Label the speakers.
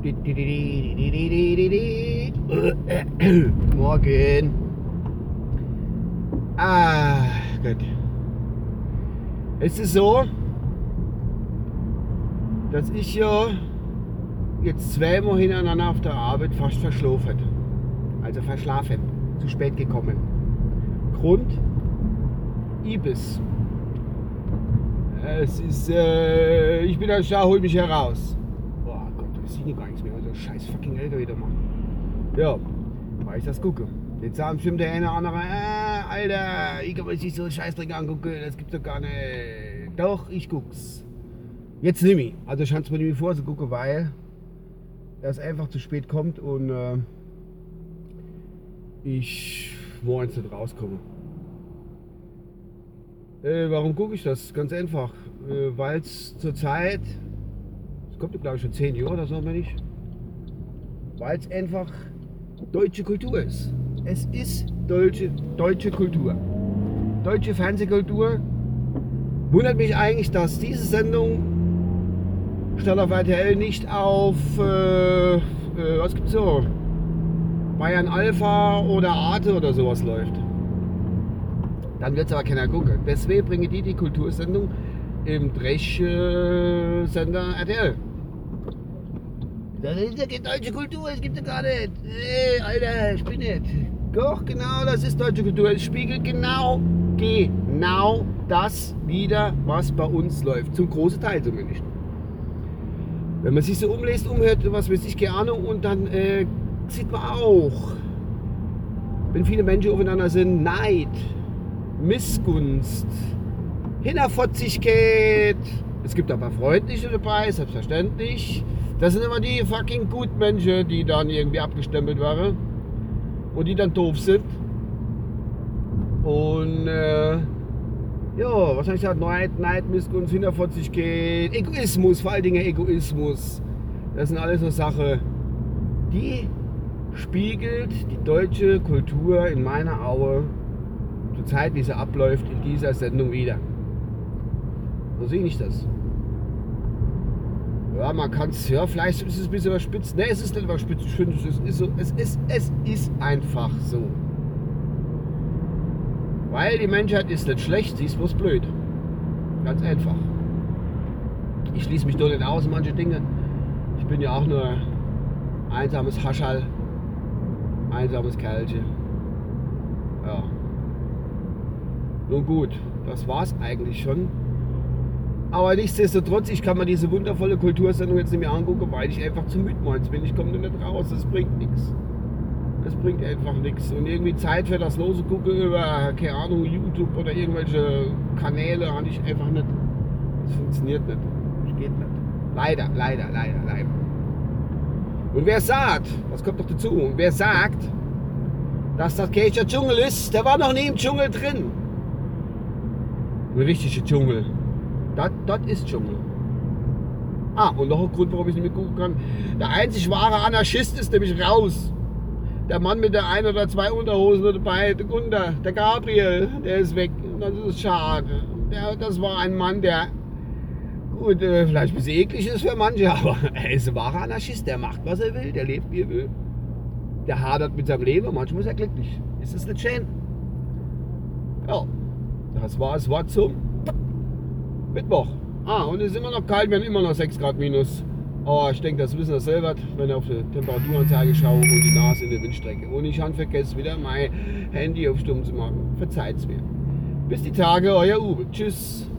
Speaker 1: Morgen. Ah, Gott. Es ist so, dass ich ja jetzt zweimal hintereinander auf der Arbeit fast verschlafen. Also verschlafen. Zu spät gekommen. Grund? Ibis. Es ist, äh, ich bin da, hol mich heraus. Sehe gar nichts mehr, so scheiß fucking LKW da machen. Ja, weil ich das gucke. Jetzt sagen bestimmt der eine oder andere, äh, Alter, ich kann mir nicht so Scheißdreck angucken, das gibt's doch gar nicht. Doch, ich guck's. Jetzt nimm ich. Also ich es mir nicht vor zu gucken, weil er einfach zu spät kommt und äh, ich morgens nicht rauskomme. Äh, warum gucke ich das? Ganz einfach. Äh, Weil es zurzeit, kommt glaube ich schon zehn Jahre oder so, wenn ich, weil es einfach deutsche Kultur ist. Es ist deutsche, deutsche Kultur. Deutsche Fernsehkultur. Wundert mich eigentlich, dass diese Sendung statt auf RTL nicht auf, äh, äh, was gibt's so? Bayern Alpha oder Arte oder sowas läuft. Dann wird es aber keiner gucken. Deswegen bringen die die Kultursendung im Dresch-Sender RTL. Das ist ja deutsche Kultur, das gibt es gar nicht. Ey, Alter, ich bin nicht. Doch, genau, das ist deutsche Kultur. Es spiegelt genau, genau das wieder, was bei uns läuft. Zum großen Teil zumindest. Wenn man sich so umlässt, umhört, was weiß ich, gerne und dann äh, sieht man auch, wenn viele Menschen aufeinander sind, Neid, Missgunst, Hinterfotzigkeit. Es gibt aber freundliche dabei, selbstverständlich. Das sind immer die fucking Gutmenschen, die dann irgendwie abgestempelt waren und die dann doof sind. Und äh, ja, was soll ich sagen? Neid, Neid, Missgunst, Hinterfotzigkeit, Egoismus, vor allen Dingen Egoismus. Das sind alles so Sachen, die spiegelt die deutsche Kultur in meiner Auge zur Zeit, wie sie abläuft, in dieser Sendung wieder. So sehe ich das. Man kann es, ja, vielleicht ist es ein bisschen überspitzt. Ne, es ist nicht überspitzt. Ich finde, es ist so, es ist, es ist einfach so. Weil die Menschheit ist nicht schlecht, sie ist bloß blöd. Ganz einfach. Ich schließe mich doch nicht aus, manche Dinge. Ich bin ja auch nur einsames Haschall, einsames Kerlchen. Ja. Nun gut, das war's eigentlich schon. Aber nichtsdestotrotz, ich kann mir diese wundervolle Kultursendung jetzt nicht mehr angucken, weil ich einfach zu müde bin. Ich komme nicht raus, das bringt nichts. Das bringt einfach nichts. Und irgendwie Zeit für das lose gucken über, keine Ahnung, YouTube oder irgendwelche Kanäle habe ich einfach nicht. Das funktioniert nicht. Das geht nicht. Leider, leider, leider, leider. Und wer sagt, was kommt noch dazu, und wer sagt, dass das Kircher Dschungel ist, der war noch nie im Dschungel drin. Ein richtiger Dschungel. Das, das ist Dschungel. Ah, und noch ein Grund, warum ich nicht mehr gucken kann. Der einzig wahre Anarchist ist nämlich raus. Der Mann mit der ein oder zwei Unterhosen dabei, der Gunther, der Gabriel, der ist weg. Das ist schade. Der, das war ein Mann, der gut, äh, vielleicht ein bisschen eklig ist für manche, aber er ist ein wahrer Anarchist. Der macht, was er will, der lebt, wie er will. Der hadert mit seinem Leben, manchmal ist er glücklich. Ist das nicht schön? Ja, das war es Wort zum Mittwoch. Ah, und es ist immer noch kalt, wir haben immer noch 6 Grad minus. Aber ich denke, das wissen wir selber, wenn ich auf die Temperaturanzeige schaue und die Nase in der Windstrecke. Und ich habe vergessen, wieder mein Handy auf Stumm zu machen. Verzeiht's mir. Bis die Tage, euer Uwe. Tschüss.